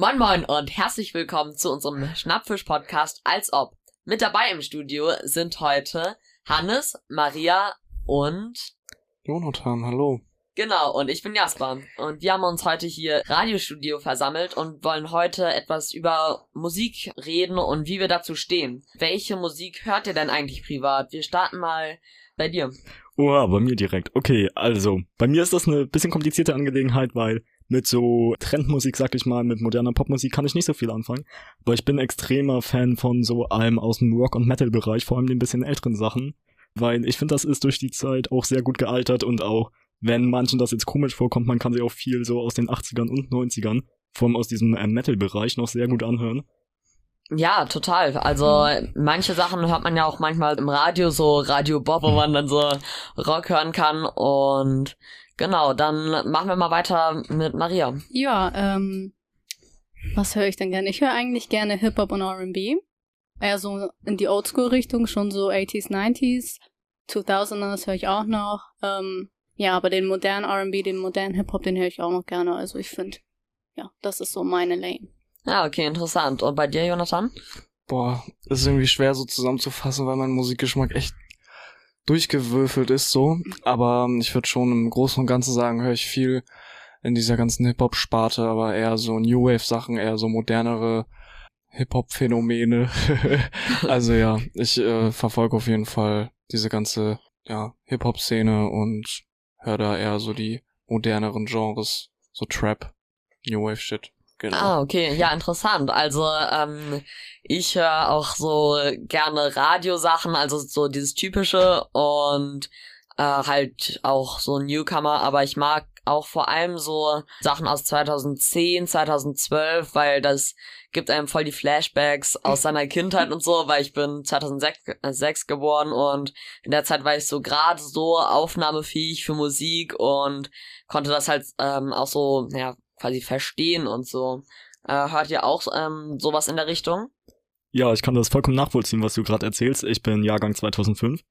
Moin Moin und herzlich willkommen zu unserem Schnappfisch-Podcast Als Ob. Mit dabei im Studio sind heute Hannes, Maria und Jonathan, hallo. Genau, und ich bin Jasper. Und wir haben uns heute hier Radiostudio versammelt und wollen heute etwas über Musik reden und wie wir dazu stehen. Welche Musik hört ihr denn eigentlich privat? Wir starten mal bei dir. Oh, bei mir direkt. Okay, also, bei mir ist das eine bisschen komplizierte Angelegenheit, weil mit so Trendmusik, sag ich mal, mit moderner Popmusik kann ich nicht so viel anfangen. Aber ich bin extremer Fan von so allem aus dem Rock- und Metal-Bereich, vor allem den bisschen älteren Sachen. Weil ich finde, das ist durch die Zeit auch sehr gut gealtert und auch wenn manchen das jetzt komisch vorkommt, man kann sich auch viel so aus den 80ern und 90ern, vor allem aus diesem äh, Metal-Bereich, noch sehr gut anhören. Ja, total. Also manche Sachen hört man ja auch manchmal im Radio, so Radio Bob, wo man dann so Rock hören kann. Und genau, dann machen wir mal weiter mit Maria. Ja, ähm, was höre ich denn gerne? Ich höre eigentlich gerne Hip-Hop und R&B. Eher so in die Oldschool-Richtung, schon so 80s, 90s. 2000ers höre ich auch noch. Ähm, ja, aber den modernen R&B, den modernen Hip-Hop, den höre ich auch noch gerne. Also ich finde, ja, das ist so meine Lane. Ja, okay, interessant. Und bei dir, Jonathan? Boah, ist irgendwie schwer so zusammenzufassen, weil mein Musikgeschmack echt durchgewürfelt ist so. Aber ich würde schon im Großen und Ganzen sagen, höre ich viel in dieser ganzen Hip-Hop-Sparte, aber eher so New Wave-Sachen, eher so modernere Hip-Hop-Phänomene. also ja, ich äh, verfolge auf jeden Fall diese ganze ja, Hip-Hop-Szene und höre da eher so die moderneren Genres, so Trap, New Wave Shit. Genau. Ah, okay, ja, interessant. Also ähm, ich höre auch so gerne Radiosachen, also so dieses typische und äh, halt auch so Newcomer, aber ich mag auch vor allem so Sachen aus 2010, 2012, weil das gibt einem voll die Flashbacks aus seiner Kindheit und so, weil ich bin 2006 geboren und in der Zeit war ich so gerade so aufnahmefähig für Musik und konnte das halt ähm, auch so, ja, quasi verstehen und so. Äh, hört ihr auch ähm, sowas in der Richtung? Ja, ich kann das vollkommen nachvollziehen, was du gerade erzählst. Ich bin Jahrgang 2005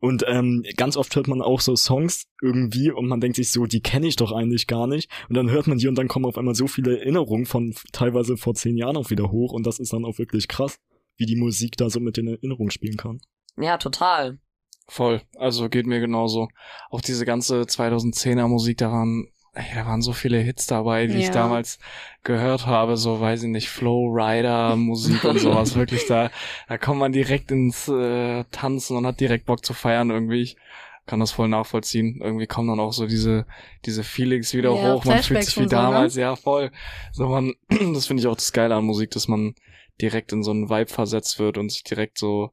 und ähm, ganz oft hört man auch so Songs irgendwie und man denkt sich so, die kenne ich doch eigentlich gar nicht. Und dann hört man die und dann kommen auf einmal so viele Erinnerungen von teilweise vor zehn Jahren auch wieder hoch und das ist dann auch wirklich krass, wie die Musik da so mit den Erinnerungen spielen kann. Ja, total. Voll. Also geht mir genauso. Auch diese ganze 2010er Musik daran ey, da waren so viele Hits dabei, die ja. ich damals gehört habe, so weiß ich nicht, Flow Rider Musik und sowas, wirklich da, da kommt man direkt ins äh, Tanzen und hat direkt Bock zu feiern irgendwie. Ich kann das voll nachvollziehen. Irgendwie kommen dann auch so diese diese Feelings wieder ja, hoch, man fühlt sich wie damals, so, ne? ja voll. So man, das finde ich auch das Geile an Musik, dass man direkt in so einen Vibe versetzt wird und sich direkt so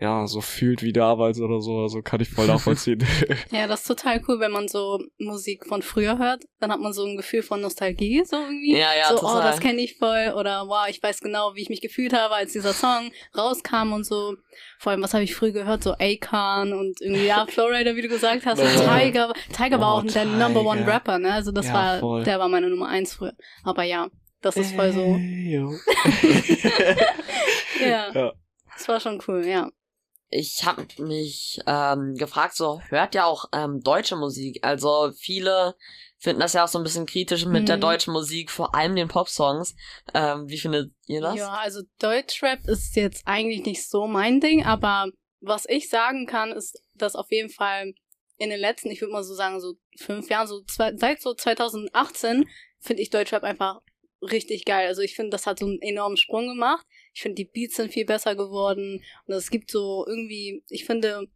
ja, so fühlt wie damals oder so. Also kann ich voll nachvollziehen. ja, das ist total cool, wenn man so Musik von früher hört. Dann hat man so ein Gefühl von Nostalgie, so irgendwie. Ja, ja, so, total. oh, das kenne ich voll. Oder wow, ich weiß genau, wie ich mich gefühlt habe, als dieser Song rauskam und so. Vor allem, was habe ich früher gehört? So Akon und irgendwie, ja, Flowrider, wie du gesagt hast. Und Tiger. Tiger oh, war auch der Number One Rapper, ne? Also das ja, war, voll. der war meine Nummer eins früher. Aber ja, das ist voll so. ja. ja. Das war schon cool, ja ich habe mich ähm, gefragt, so hört ja auch ähm, deutsche Musik. Also viele finden das ja auch so ein bisschen kritisch mit mhm. der deutschen Musik, vor allem den Popsongs. Ähm, wie findet ihr das? Ja, also Deutschrap ist jetzt eigentlich nicht so mein Ding, aber was ich sagen kann, ist, dass auf jeden Fall in den letzten, ich würde mal so sagen, so fünf Jahren, so zwei, seit so 2018, finde ich Deutschrap einfach richtig geil. Also ich finde, das hat so einen enormen Sprung gemacht. Ich finde, die Beats sind viel besser geworden. Und es gibt so irgendwie, ich finde,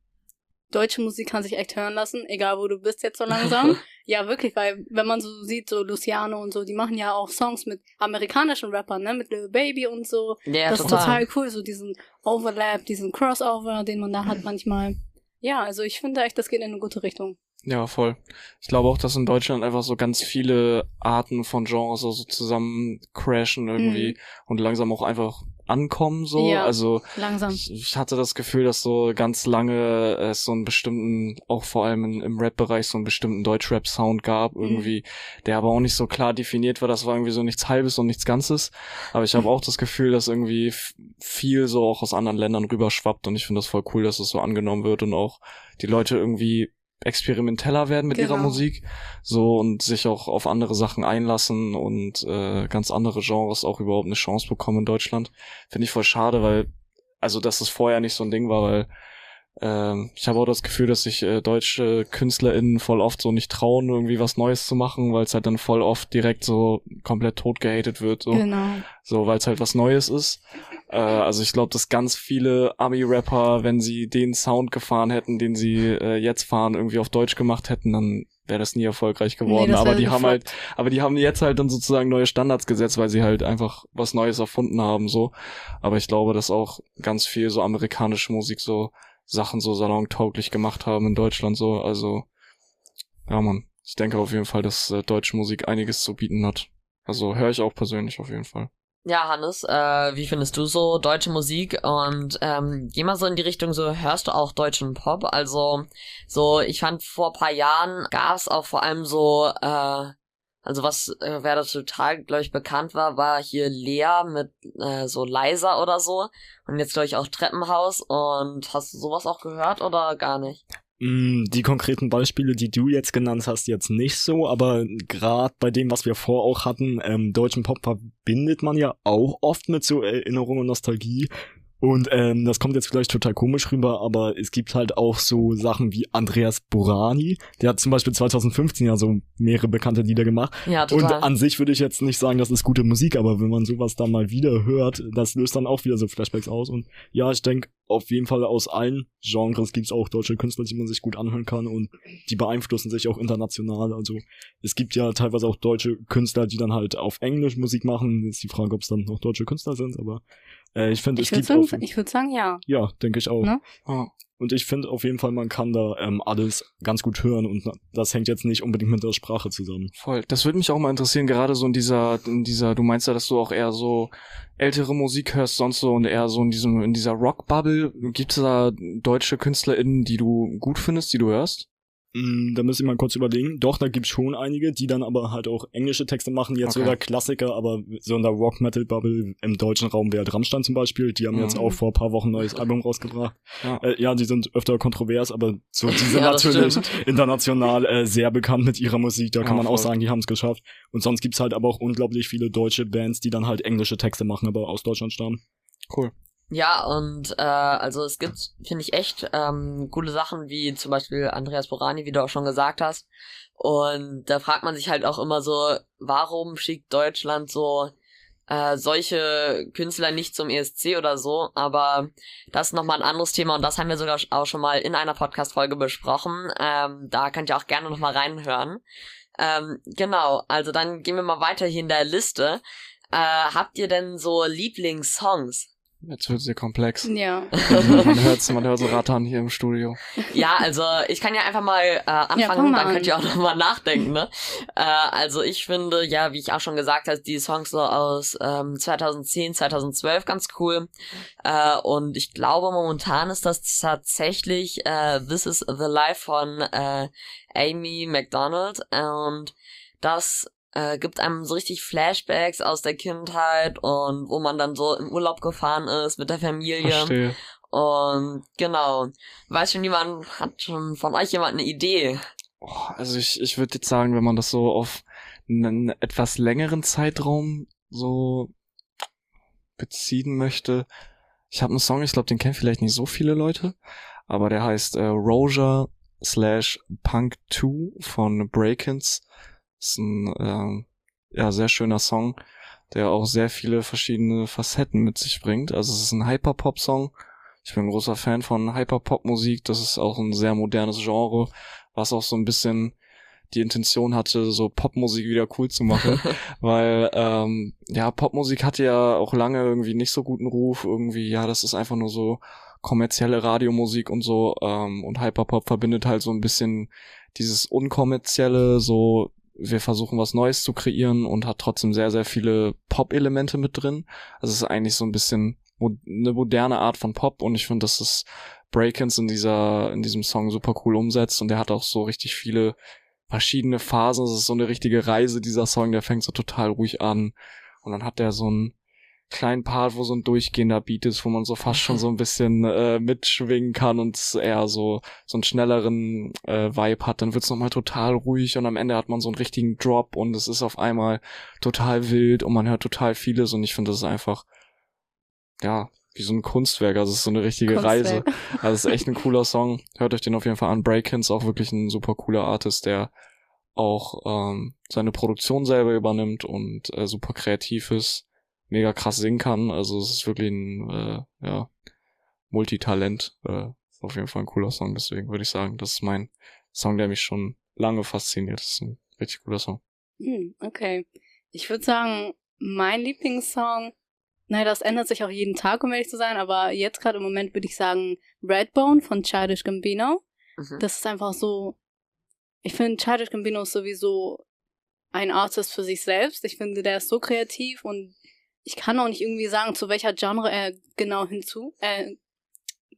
deutsche Musik kann sich echt hören lassen, egal wo du bist jetzt so langsam. ja, wirklich, weil wenn man so sieht, so Luciano und so, die machen ja auch Songs mit amerikanischen Rappern, ne, mit Lil Baby und so. Ja, das total. ist total cool, so diesen Overlap, diesen Crossover, den man da hat manchmal. Ja, also ich finde echt, das geht in eine gute Richtung. Ja, voll. Ich glaube auch, dass in Deutschland einfach so ganz viele Arten von Genres so zusammen crashen irgendwie mhm. und langsam auch einfach ankommen so. Ja, also langsam. Ich, ich, hatte das Gefühl, dass so ganz lange es so einen bestimmten, auch vor allem in, im Rap-Bereich so einen bestimmten Deutsch-Rap-Sound gab, mhm. irgendwie, mhm. der aber auch nicht so klar definiert war. Das war irgendwie so nichts Halbes und nichts Ganzes. Aber ich habe auch das Gefühl, dass irgendwie viel so auch aus anderen Ländern rüberschwappt und ich finde das voll cool, dass es das so angenommen wird und auch die Leute irgendwie experimenteller werden mit ihrer Genau. Musik, so und sich auch auf andere Sachen einlassen und äh, ganz andere Genres auch überhaupt eine Chance bekommen in Deutschland. Finde ich voll schade, weil also dass es vorher nicht so ein Ding war, weil ähm, ich habe auch das Gefühl, dass sich äh, deutsche KünstlerInnen voll oft so nicht trauen, irgendwie was Neues zu machen, weil es halt dann voll oft direkt so komplett tot gehatet wird, so, Genau. so weil es halt was Neues ist. Äh, also ich glaube, dass ganz viele Ami-Rapper, wenn sie den Sound gefahren hätten, den sie äh, jetzt fahren, irgendwie auf Deutsch gemacht hätten, dann wäre das nie erfolgreich geworden. das aber die haben halt, aber die haben jetzt halt dann sozusagen neue Standards gesetzt, weil sie halt einfach was Neues erfunden haben, so. Aber ich glaube, dass auch ganz viel so amerikanische Musik so Sachen so salontauglich gemacht haben in Deutschland, so. Also, ja, man. Ich denke auf jeden Fall, dass äh, deutsche Musik einiges zu bieten hat. Also höre ich auch persönlich auf jeden Fall. Ja, Hannes, äh, wie findest du so deutsche Musik? Und ähm, geh mal so in die Richtung, so hörst du auch deutschen Pop? Also, so, ich fand vor paar Jahren gab es auch vor allem so, äh, also was, äh, wer da total, glaube ich, bekannt war, war hier Lea mit äh, so Leiser oder so. Und jetzt, glaube ich, auch Treppenhaus. Und hast du sowas auch gehört oder gar nicht? Mm, Die konkreten Beispiele, die du jetzt genannt hast, jetzt nicht so, aber gerade bei dem, was wir vor auch hatten, ähm, deutschen Pop verbindet man ja auch oft mit so Erinnerung und Nostalgie. Und ähm, das kommt jetzt vielleicht total komisch rüber, aber es gibt halt auch so Sachen wie Andreas Burani, der hat zum Beispiel 2015 ja so mehrere bekannte Lieder gemacht. Ja, Und total. an sich würde ich jetzt nicht sagen, das ist gute Musik, aber wenn man sowas dann mal wieder hört, das löst dann auch wieder so Flashbacks aus. Und ja, ich denke, auf jeden Fall aus allen Genres gibt's auch deutsche Künstler, die man sich gut anhören kann und die beeinflussen sich auch international. Also es gibt ja teilweise auch deutsche Künstler, die dann halt auf Englisch Musik machen. Ist die Frage, ob es dann noch deutsche Künstler sind, aber äh, ich finde, es Ich würde gibt sagen, auf, ich würd sagen, ja. ja, denke ich auch. Ne? Und ich finde auf jeden Fall, man kann da ähm, alles ganz gut hören und das hängt jetzt nicht unbedingt mit der Sprache zusammen. Voll. Das würde mich auch mal interessieren, gerade so in dieser, in dieser, du meinst ja, dass du auch eher so ältere Musik hörst, sonst so und eher so in diesem, in dieser Rock-Bubble. Gibt es da deutsche KünstlerInnen, die du gut findest, die du hörst? Mm, Da muss ich mal kurz überlegen. Doch, da gibt's schon einige, die dann aber halt auch englische Texte machen. Jetzt Okay. sogar Klassiker, aber so in der Rock-Metal-Bubble im deutschen Raum wäre Rammstein zum Beispiel. Die haben jetzt Mhm. auch vor ein paar Wochen ein neues Album rausgebracht. Ja. Äh, ja, die sind öfter kontrovers, aber so, die sind Ja, natürlich stimmt. international äh, sehr bekannt mit ihrer Musik. Da kann Ja, man auch sagen, die haben es geschafft. Und sonst gibt's halt aber auch unglaublich viele deutsche Bands, die dann halt englische Texte machen, aber aus Deutschland stammen. Cool. Ja, und äh, also es gibt, finde ich, echt ähm, coole Sachen, wie zum Beispiel Andreas Borani, wie du auch schon gesagt hast. Und da fragt man sich halt auch immer so, warum schickt Deutschland so äh, solche Künstler nicht zum ESC oder so, aber das ist nochmal ein anderes Thema und das haben wir sogar auch schon mal in einer Podcast-Folge besprochen. Ähm, da könnt ihr auch gerne nochmal reinhören. Ähm, genau, also dann gehen wir mal weiter hier in der Liste. Äh, habt ihr denn so Lieblingssongs? Jetzt wird sehr komplex. Ja. man hört man hört so rattern hier im Studio. Ja, also ich kann ja einfach mal äh, anfangen, Ja, mal dann an. könnt ihr auch nochmal nachdenken, ne? äh, also ich finde, ja, wie ich auch schon gesagt habe, die Songs so aus ähm, 2010, 2012 ganz cool. Äh, und ich glaube, momentan ist das tatsächlich äh, This is the Life von äh, Amy McDonald. Und das äh, gibt einem so richtig Flashbacks aus der Kindheit und wo man dann so im Urlaub gefahren ist mit der Familie. Verstehe. Und genau. Weiß schon jemand, hat schon von euch jemand eine Idee? Oh, also ich, ich würde jetzt sagen, wenn man das so auf einen etwas längeren Zeitraum so beziehen möchte. Ich habe einen Song, ich glaube, den kennen vielleicht nicht so viele Leute, aber der heißt äh, Roja slash Punk 2 von Breakins. Ist ein ähm, ja, sehr schöner Song, der auch sehr viele verschiedene Facetten mit sich bringt. Also es ist ein Hyperpop-Song. Ich bin ein großer Fan von Hyperpop-Musik. Das ist auch ein sehr modernes Genre, was auch so ein bisschen die Intention hatte, so Popmusik wieder cool zu machen. weil, ähm, ja, Popmusik hatte ja auch lange irgendwie nicht so guten Ruf. Irgendwie, ja, das ist einfach nur so kommerzielle Radiomusik und so. Ähm, und Hyperpop verbindet halt so ein bisschen dieses unkommerzielle, so wir versuchen was Neues zu kreieren und hat trotzdem sehr, sehr viele Pop-Elemente mit drin. Also es ist eigentlich so ein bisschen mo eine moderne Art von Pop und ich finde, dass das Breakins in dieser, in diesem Song super cool umsetzt und der hat auch so richtig viele verschiedene Phasen. Es ist so eine richtige Reise, dieser Song, der fängt so total ruhig an und dann hat der so ein kleinen Part, wo so ein durchgehender Beat ist, wo man so fast schon so ein bisschen äh, mitschwingen kann und eher so so einen schnelleren äh, Vibe hat, dann wird's nochmal total ruhig und am Ende hat man so einen richtigen Drop und es ist auf einmal total wild und man hört total vieles und ich finde, das ist einfach ja, wie so ein Kunstwerk, also es ist so eine richtige Kunstwerk. Reise. Also es ist echt ein cooler Song. Hört euch den auf jeden Fall an. Breakins, auch wirklich ein super cooler Artist, der auch ähm, seine Produktion selber übernimmt und äh, super kreativ ist, mega krass singen kann. Also es ist wirklich ein äh, ja, Multitalent. Äh, ist auf jeden Fall ein cooler Song, deswegen würde ich sagen, das ist mein Song, der mich schon lange fasziniert. Das ist ein richtig cooler Song. Hm, okay. Ich würde sagen, mein Lieblingssong Nein, das ändert sich auch jeden Tag, um ehrlich zu sein, aber jetzt gerade im Moment würde ich sagen Redbone von Childish Gambino. Mhm. Das ist einfach so, ich finde Childish Gambino ist sowieso ein Artist für sich selbst. Ich finde, der ist so kreativ und ich kann auch nicht irgendwie sagen, zu welcher Genre er genau hinzu, äh,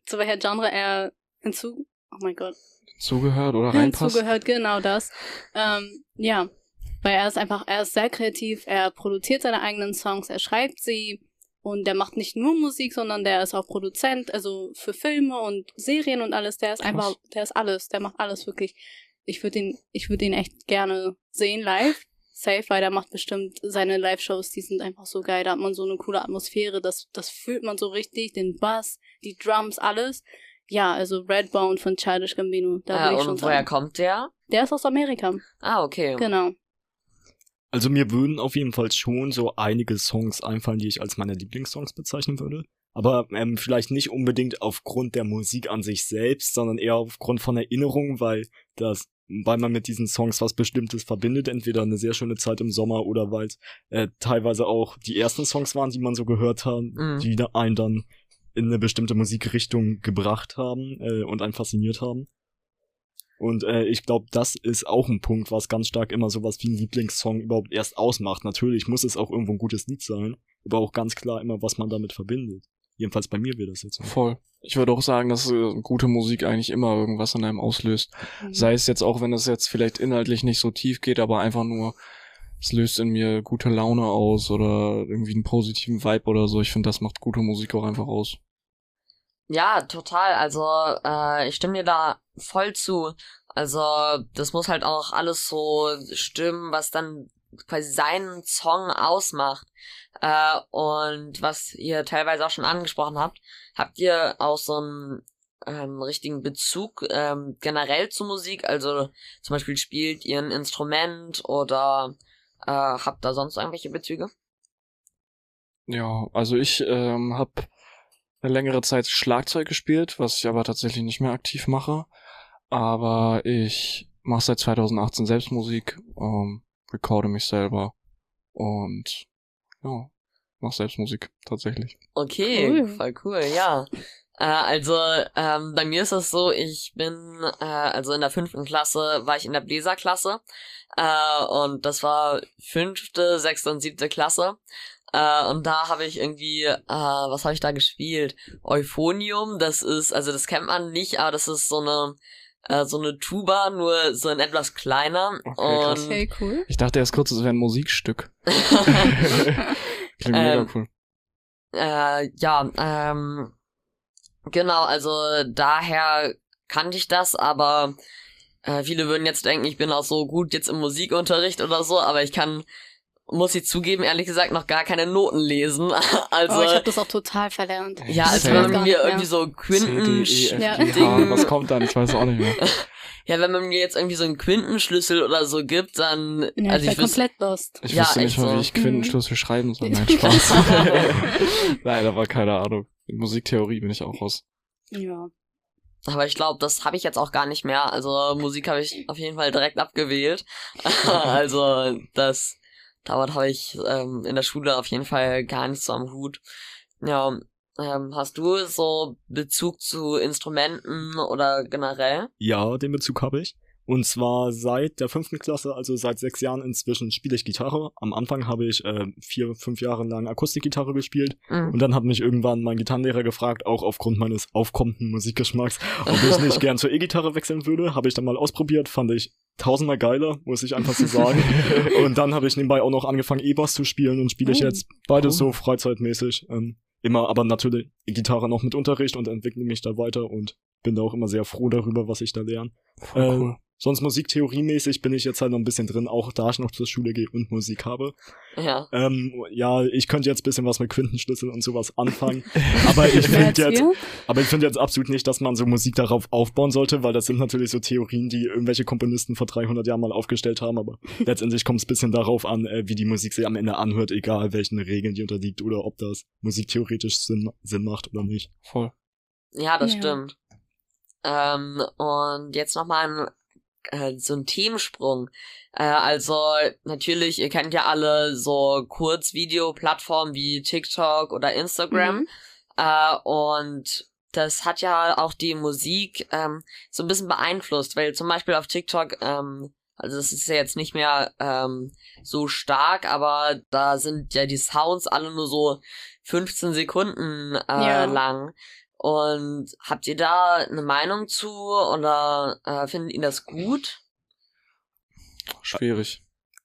zu welcher Genre er hinzu, oh mein Gott. Zugehört oder reinpasst. Zugehört, genau das. Ähm, ja, weil er ist einfach, er ist sehr kreativ, er produziert seine eigenen Songs, er schreibt sie, und der macht nicht nur Musik, sondern der ist auch Produzent, also für Filme und Serien und alles. Der ist Krass. einfach, der ist alles, der macht alles wirklich. Ich würde ihn, ich würde ihn echt gerne sehen live. Safe, weil der macht bestimmt seine Live-Shows, die sind einfach so geil. Da hat man so eine coole Atmosphäre, das, das fühlt man so richtig, den Bass, die Drums, alles. Ja, also Redbone von Childish Gambino. Da ja, ich und woher sagen. kommt der? Der ist aus Amerika. Ah, okay. Genau. Also mir würden auf jeden Fall schon so einige Songs einfallen, die ich als meine Lieblingssongs bezeichnen würde. Aber ähm, vielleicht nicht unbedingt aufgrund der Musik an sich selbst, sondern eher aufgrund von Erinnerungen, weil das, weil man mit diesen Songs was Bestimmtes verbindet, entweder eine sehr schöne Zeit im Sommer oder weil es äh, teilweise auch die ersten Songs waren, die man so gehört hat, mhm. die einen dann in eine bestimmte Musikrichtung gebracht haben äh, und einen fasziniert haben. Und äh, ich glaube, das ist auch ein Punkt, was ganz stark immer sowas wie ein Lieblingssong überhaupt erst ausmacht. Natürlich muss es auch irgendwo ein gutes Lied sein, aber auch ganz klar immer, was man damit verbindet. Jedenfalls bei mir wäre das jetzt. So. Voll. Ich würde auch sagen, dass äh, gute Musik eigentlich immer irgendwas in einem auslöst. Mhm. Sei es jetzt auch, wenn es jetzt vielleicht inhaltlich nicht so tief geht, aber einfach nur, es löst in mir gute Laune aus oder irgendwie einen positiven Vibe oder so. Ich finde, das macht gute Musik auch einfach aus. Ja, total. Also äh, ich stimme dir da voll zu. Also das muss halt auch alles so stimmen, was dann quasi seinen Song ausmacht. Äh, und was ihr teilweise auch schon angesprochen habt, habt ihr auch so einen ähm, richtigen Bezug ähm, generell zu Musik? Also zum Beispiel spielt ihr ein Instrument oder äh, habt da sonst irgendwelche Bezüge? Ja, also ich ähm, habe eine längere Zeit Schlagzeug gespielt, was ich aber tatsächlich nicht mehr aktiv mache. Aber ich mache seit 2018 selbst Musik, ähm, recorde mich selber und ja, mach selbst Musik tatsächlich. Okay, cool. voll cool, ja. Äh, also ähm, bei mir ist es so, ich bin äh, also in der fünften Klasse war ich in der Bläserklasse äh, und das war fünfte, sechste und siebte Klasse äh, und da habe ich irgendwie, äh, was habe ich da gespielt? Euphonium, das ist, also das kennt man nicht, aber das ist so eine äh, so eine Tuba, nur so ein etwas kleiner. Okay, und okay, cool. Ich dachte erst kurz, es wäre ein Musikstück. Klingt mega ähm, cool. Äh, ja, ähm, genau, also daher kannte ich das, aber äh, viele würden jetzt denken, ich bin auch so gut jetzt im Musikunterricht oder so, aber ich kann muss ich zugeben, ehrlich gesagt, noch gar keine Noten lesen. Also, oh, ich habe das auch total verlernt. Ja, als wenn man mir irgendwie so Quinten... C, D, e, F, G, H, was kommt dann? Ich weiß auch nicht mehr. Ja, wenn man mir jetzt irgendwie so einen Quintenschlüssel oder so gibt, dann... Ja, also ich, ich komplett lost. Ich ja, wüsste nicht mal, so. wie ich Quintenschlüssel mhm. schreiben soll. Nein, Spaß. Nein, aber keine Ahnung. In Musiktheorie bin ich auch raus. Ja. Aber ich glaube, das habe ich jetzt auch gar nicht mehr. Also Musik habe ich auf jeden Fall direkt abgewählt. also das damit habe ich ähm, in der Schule auf jeden Fall gar nichts so am Hut. Ja, ähm, hast du so Bezug zu Instrumenten oder generell? Ja, den Bezug habe ich. Und zwar seit der fünften Klasse, also seit sechs Jahren inzwischen, spiele ich Gitarre. Am Anfang habe ich äh, vier, fünf Jahre lang Akustikgitarre gespielt. Mhm. Und dann hat mich irgendwann mein Gitarrenlehrer gefragt, auch aufgrund meines aufkommenden Musikgeschmacks, ob ich nicht gern zur E-Gitarre wechseln würde. Habe ich dann mal ausprobiert, fand ich tausendmal geiler, muss ich einfach so sagen. und dann habe ich nebenbei auch noch angefangen, E-Bass zu spielen und spiele ich Oh, jetzt beides cool. so freizeitmäßig. Ähm, immer aber natürlich Gitarre noch mit Unterricht und entwickle mich da weiter und bin da auch immer sehr froh darüber, was ich da lerne. Voll Äh, cool. Sonst musiktheoriemäßig bin ich jetzt halt noch ein bisschen drin, auch da ich noch zur Schule gehe und Musik habe. Ja. Ähm, ja, ich könnte jetzt ein bisschen was mit Quintenschlüssel und sowas anfangen, aber ich finde jetzt, wir? aber ich finde jetzt absolut nicht, dass man so Musik darauf aufbauen sollte, weil das sind natürlich so Theorien, die irgendwelche Komponisten vor 300 Jahren mal aufgestellt haben, aber letztendlich kommt es ein bisschen darauf an, äh, wie die Musik sich am Ende anhört, egal welchen Regeln die unterliegt oder ob das musiktheoretisch Sinn, Sinn macht oder nicht. Voll. Ja, das Ja. stimmt. Ähm, und jetzt nochmal ein, äh, so ein Themensprung. Äh, also natürlich, ihr kennt ja alle so Kurzvideo-Plattformen wie TikTok oder Instagram. Mhm. Äh, und das hat ja auch die Musik ähm, so ein bisschen beeinflusst, weil zum Beispiel auf TikTok, ähm, also das ist ja jetzt nicht mehr ähm, so stark, aber da sind ja die Sounds alle nur so 15 Sekunden äh, Ja. lang. Und habt ihr da eine Meinung zu oder äh, findet ihr das gut? Schwierig.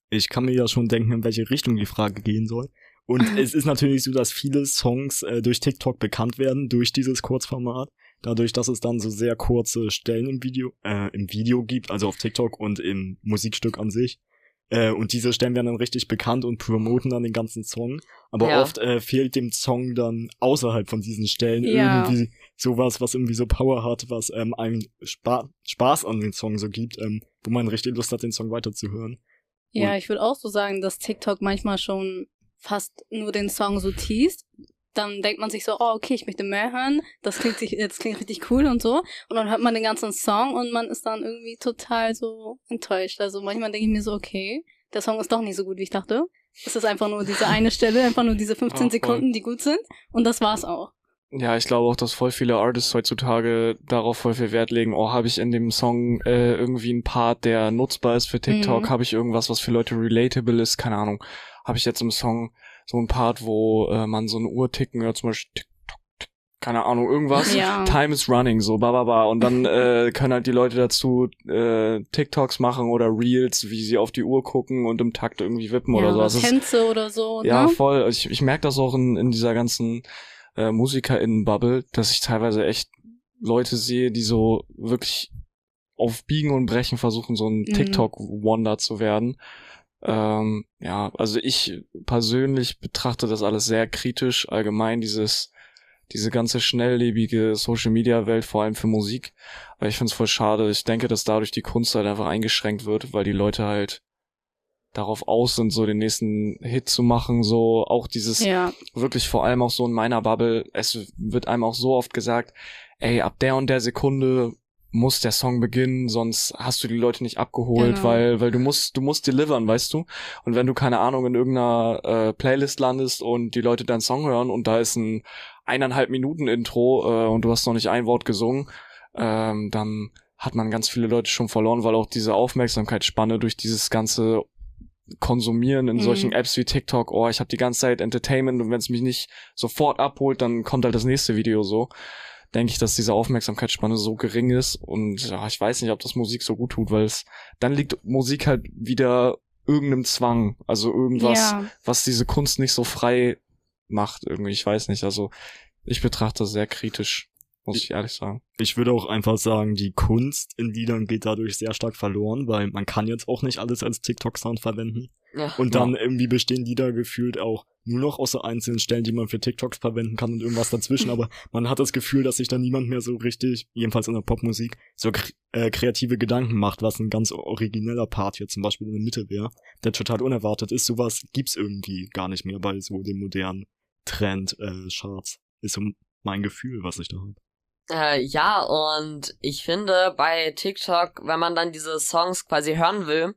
Ich kann mir ja schon denken, in welche Richtung die Frage gehen soll. Und es ist natürlich so, dass viele Songs äh, durch TikTok bekannt werden, durch dieses Kurzformat. Dadurch, dass es dann so sehr kurze Stellen im Video, äh, im Video gibt, also auf TikTok und im Musikstück an sich. Äh, und diese Stellen werden dann richtig bekannt und promoten dann den ganzen Song. Aber Ja. oft äh, fehlt dem Song dann außerhalb von diesen Stellen Ja. irgendwie sowas, was irgendwie so Power hat, was ähm, einem Spa Spaß an den Song so gibt, ähm, wo man richtig Lust hat, den Song weiterzuhören. Ja, Und- ich würde auch so sagen, dass TikTok manchmal schon fast nur den Song so teast. Dann denkt man sich so, oh, okay, ich möchte mehr hören. Das klingt, sich, das klingt richtig cool und so. Und dann hört man den ganzen Song und man ist dann irgendwie total so enttäuscht. Also manchmal denke ich mir so, okay, der Song ist doch nicht so gut, wie ich dachte. Es ist einfach nur diese eine Stelle, einfach nur diese 15 Ah, voll. Sekunden, die gut sind. Und das war's auch. Ja, ich glaube auch, dass voll viele Artists heutzutage darauf voll viel Wert legen. Oh, habe ich in dem Song äh, irgendwie einen Part, der nutzbar ist für TikTok? Mhm. Habe ich irgendwas, was für Leute relatable ist? Keine Ahnung. Habe ich jetzt im Song so einen Part, wo äh, man so eine Uhr ticken hört, zum Beispiel tick, tock, tick, keine Ahnung, irgendwas. Ja. Time is running, so ba ba ba. Und dann äh, können halt die Leute dazu äh, TikToks machen oder Reels, wie sie auf die Uhr gucken und im Takt irgendwie wippen oder ja, so. Also es ist- Tänze oder so. ja, ne? voll. Ich, ich merke das auch in, in dieser ganzen äh, MusikerInnen-Bubble, dass ich teilweise echt Leute sehe, die so wirklich auf Biegen und Brechen versuchen, so ein Mhm. TikTok-Wonder zu werden. Ähm, ja, also ich persönlich betrachte das alles sehr kritisch, allgemein dieses, diese ganze schnelllebige Social-Media-Welt, vor allem für Musik. Weil ich finde es voll schade. Ich denke, dass dadurch die Kunst halt einfach eingeschränkt wird, weil die Leute halt darauf aus sind, so den nächsten Hit zu machen, so auch dieses Ja, wirklich vor allem auch so in meiner Bubble, es wird einem auch so oft gesagt, ey, ab der und der Sekunde muss der Song beginnen, sonst hast du die Leute nicht abgeholt, Genau. weil, weil du musst, du musst delivern, weißt du? Und wenn du, keine Ahnung, in irgendeiner äh, Playlist landest und die Leute deinen Song hören und da ist ein eineinhalb Minuten Intro äh, und du hast noch nicht ein Wort gesungen, ähm, dann hat man ganz viele Leute schon verloren, weil auch diese Aufmerksamkeitsspanne durch dieses ganze Konsumieren in Mhm. solchen Apps wie TikTok, oh, ich habe die ganze Zeit Entertainment und wenn es mich nicht sofort abholt, dann kommt halt das nächste Video so. Denke ich, dass diese Aufmerksamkeitsspanne so gering ist und ja, ich weiß nicht, ob das Musik so gut tut, weil es dann liegt Musik halt wieder irgendeinem Zwang, also irgendwas, ja. was diese Kunst nicht so frei macht irgendwie, ich weiß nicht, also ich betrachte das sehr kritisch, muss ich ehrlich sagen. Ich würde auch einfach sagen, die Kunst in Liedern geht dadurch sehr stark verloren, weil man kann jetzt auch nicht alles als TikTok-Sound verwenden. Ja. Und dann irgendwie bestehen Lieder gefühlt auch nur noch aus so einzelnen Stellen, die man für TikToks verwenden kann und irgendwas dazwischen. Aber man hat das Gefühl, dass sich da niemand mehr so richtig, jedenfalls in der Popmusik, so äh, kreative Gedanken macht, was ein ganz origineller Part hier zum Beispiel in der Mitte wäre, der total unerwartet ist. Sowas gibt's irgendwie gar nicht mehr bei so dem modernen Trend äh, Charts. Ist so mein Gefühl, was ich da habe. Äh, ja, und ich finde bei TikTok, wenn man dann diese Songs quasi hören will,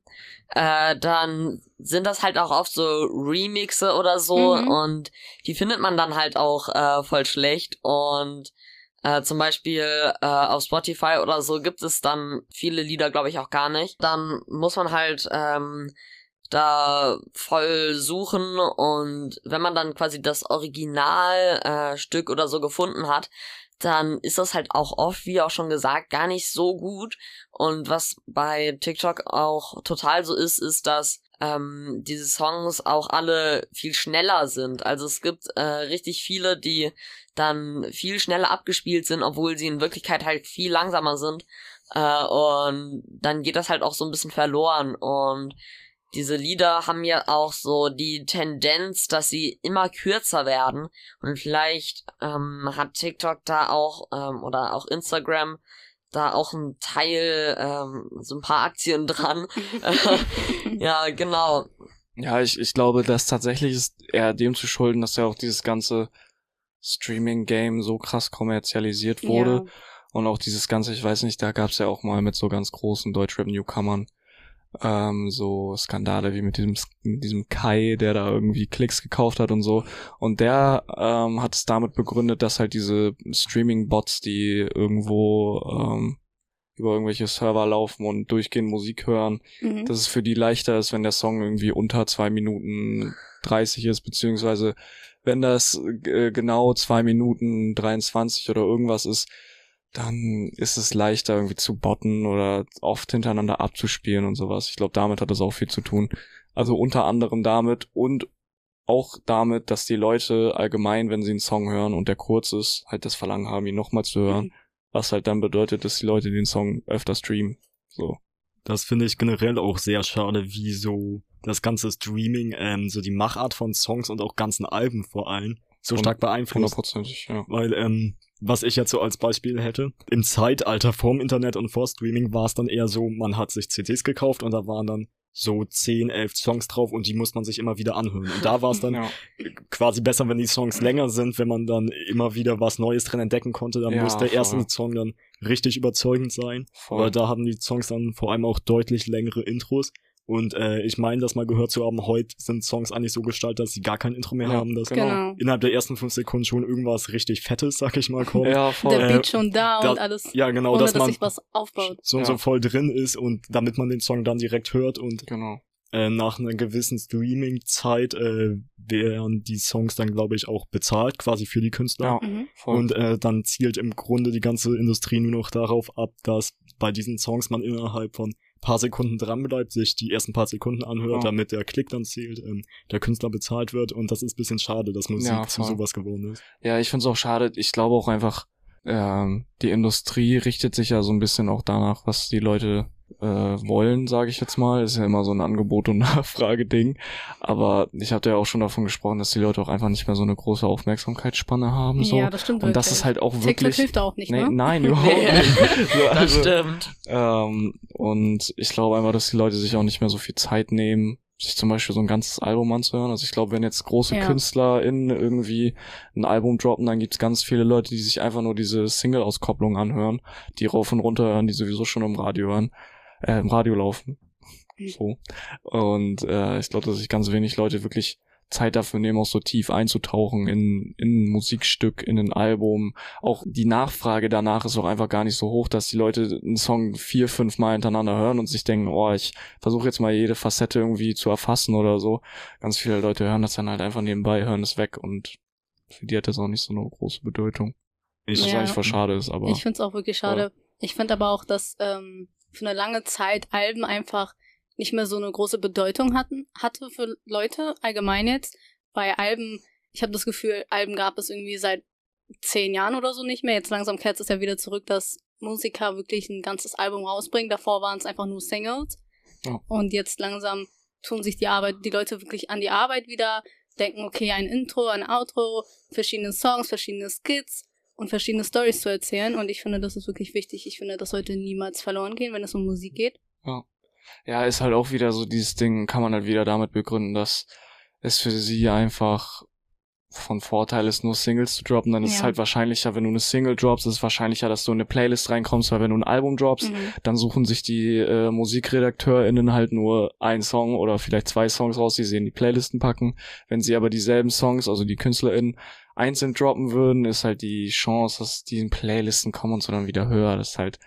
äh, dann sind das halt auch oft so Remixe oder so Mhm. und die findet man dann halt auch äh, voll schlecht und Äh, zum Beispiel äh, auf Spotify oder so gibt es dann viele Lieder, glaube ich, auch gar nicht. Dann muss man halt ähm, da voll suchen und wenn man dann quasi das Originalstück äh, oder so gefunden hat, dann ist das halt auch oft, wie auch schon gesagt, gar nicht so gut. Und was bei TikTok auch total so ist, ist, dass ähm, diese Songs auch alle viel schneller sind. Also es gibt äh, richtig viele, die dann viel schneller abgespielt sind, obwohl sie in Wirklichkeit halt viel langsamer sind. Äh, und dann geht das halt auch so ein bisschen verloren. Und diese Lieder haben ja auch so die Tendenz, dass sie immer kürzer werden. Und vielleicht ähm, hat TikTok da auch ähm, oder auch Instagram da auch ein Teil, ähm, so ein paar Aktien dran. ja, genau. Ja, ich, ich glaube, das tatsächlich ist eher dem zu schulden, dass ja auch dieses ganze Streaming-Game so krass kommerzialisiert wurde. Ja. Und auch dieses ganze, ich weiß nicht, da gab's ja auch mal mit so ganz großen Deutschrap-Newcomern ähm, so Skandale wie mit diesem mit diesem Kai, der da irgendwie Klicks gekauft hat und so. Und der ähm, hat es damit begründet, dass halt diese Streaming-Bots, die irgendwo ähm, über irgendwelche Server laufen und durchgehend Musik hören, mhm. dass es für die leichter ist, wenn der Song irgendwie unter zwei Minuten 30 ist, beziehungsweise wenn das äh, genau zwei Minuten 23 oder irgendwas ist, dann ist es leichter irgendwie zu botten oder oft hintereinander abzuspielen und sowas. Ich glaube, damit hat das auch viel zu tun. Also unter anderem damit und auch damit, dass die Leute allgemein, wenn sie einen Song hören und der kurz ist, halt das Verlangen haben, ihn nochmal zu hören. Mhm. Was halt dann bedeutet, dass die Leute den Song öfter streamen. So. Das finde ich generell auch sehr schade, wie so das ganze Streaming, ähm, so die Machart von Songs und auch ganzen Alben vor allem so stark beeinflusst. Hundertprozentig, ja. Weil, ähm, was ich jetzt so als Beispiel hätte, im Zeitalter vorm Internet und vor Streaming war es dann eher so, man hat sich CDs gekauft und da waren dann so 10, 11 Songs drauf und die muss man sich immer wieder anhören. Und da war es dann ja. quasi besser, wenn die Songs länger sind, wenn man dann immer wieder was Neues drin entdecken konnte. Dann ja, muss der voll. erste Song dann richtig überzeugend sein. Voll. Weil da haben die Songs dann vor allem auch deutlich längere Intros. Und äh, ich meine, das mal gehört zu haben, heute sind Songs eigentlich so gestaltet, dass sie gar kein Intro mehr ja, haben, dass genau. innerhalb der ersten fünf Sekunden schon irgendwas richtig Fettes, sag ich mal, kommt. Ja, voll. Der Beat schon da äh, und alles. Ja, genau, ohne, dass, dass man sich was aufbaut. so und so voll drin ist und damit man den Song dann direkt hört und genau. äh, nach einer gewissen Streaming-Zeit äh, werden die Songs dann, glaube ich, auch bezahlt, quasi für die Künstler. Ja, mhm. Und äh, dann zielt im Grunde die ganze Industrie nur noch darauf ab, dass bei diesen Songs man innerhalb von paar Sekunden dranbleibt, sich die ersten paar Sekunden anhört, ja. damit der Klick dann zählt, ähm, der Künstler bezahlt wird und das ist bisschen schade, dass Musik ja, zu sowas geworden ist. Ja, ich finde es auch schade. Ich glaube auch einfach, ähm, die Industrie richtet sich ja so ein bisschen auch danach, was die Leute äh, wollen, sage ich jetzt mal. Ist ja immer so ein Angebot- und Nachfrage-Ding. Aber ich hatte ja auch schon davon gesprochen, dass die Leute auch einfach nicht mehr so eine große Aufmerksamkeitsspanne haben. So. Ja, das stimmt. Und wirklich. das ist halt auch wirklich. TikTok hilft auch nicht, nee, ne? Nein, überhaupt nicht. so, also, das stimmt. Ähm, und ich glaube einfach, dass die Leute sich auch nicht mehr so viel Zeit nehmen, sich zum Beispiel so ein ganzes Album anzuhören. Also ich glaube, wenn jetzt große ja. KünstlerInnen irgendwie ein Album droppen, dann gibt's ganz viele Leute, die sich einfach nur diese Single-Auskopplung anhören, die rauf und runter hören, die sowieso schon im Radio hören, äh, im Radio laufen. So. Und äh, ich glaube, dass sich ganz wenig Leute wirklich Zeit dafür nehmen, auch so tief einzutauchen in, in ein Musikstück, in ein Album. Auch die Nachfrage danach ist auch einfach gar nicht so hoch, dass die Leute einen Song vier, fünf Mal hintereinander hören und sich denken, oh, ich versuche jetzt mal jede Facette irgendwie zu erfassen oder so. Ganz viele Leute hören das dann halt einfach nebenbei, hören es weg und für die hat das auch nicht so eine große Bedeutung. Ich ja. Was eigentlich voll schade ist, aber. Ich finde es auch wirklich schade. Ja. Ich finde aber auch, dass ähm, für eine lange Zeit Alben einfach nicht mehr so eine große Bedeutung hatten, hatte für Leute, allgemein jetzt. Bei Alben, ich habe das Gefühl, Alben gab es irgendwie seit zehn Jahren oder so nicht mehr. Jetzt langsam kehrt es ja wieder zurück, dass Musiker wirklich ein ganzes Album rausbringen. Davor waren es einfach nur Singles. Ja. Und jetzt langsam tun sich die Arbeit, die Leute wirklich an die Arbeit wieder, denken, okay, ein Intro, ein Outro, verschiedene Songs, verschiedene Skits und verschiedene Stories zu erzählen. Und ich finde, das ist wirklich wichtig. Ich finde, das sollte niemals verloren gehen, wenn es um Musik geht. Ja. Ja, ist halt auch wieder so dieses Ding, kann man halt wieder damit begründen, dass es für sie einfach von Vorteil ist, nur Singles zu droppen, dann ist ja. es halt wahrscheinlicher, wenn du eine Single droppst, ist es wahrscheinlicher, dass du in eine Playlist reinkommst, weil wenn du ein Album droppst, mhm. dann suchen sich die äh, MusikredakteurInnen halt nur einen Song oder vielleicht zwei Songs raus, die sie in die Playlisten packen. Wenn sie aber dieselben Songs, also die KünstlerInnen, einzeln droppen würden, ist halt die Chance, dass die in Playlisten kommen und so dann wieder höher. Das ist halt,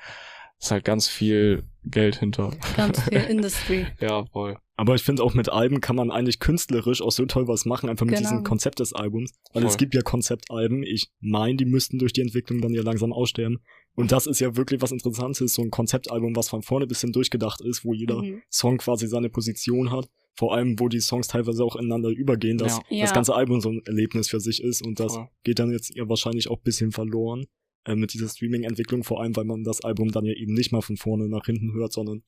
ist halt ganz viel Geld hinter. Ganz viel Industry. ja, voll. Aber ich finde auch mit Alben kann man eigentlich künstlerisch auch so toll was machen, einfach mit Genau. diesem Konzept des Albums. Weil Voll. es gibt ja Konzeptalben, ich meine, die müssten durch die Entwicklung dann ja langsam aussterben. Und das ist ja wirklich was Interessantes, so ein Konzeptalbum, was von vorne bis hin durchgedacht ist, wo jeder Mhm. Song quasi seine Position hat. Vor allem, wo die Songs teilweise auch ineinander übergehen, dass Ja. das Ja. ganze Album so ein Erlebnis für sich ist. Und das Voll. geht dann jetzt ja wahrscheinlich auch bisschen verloren äh, mit dieser Streaming-Entwicklung, vor allem, weil man das Album dann ja eben nicht mal von vorne nach hinten hört, sondern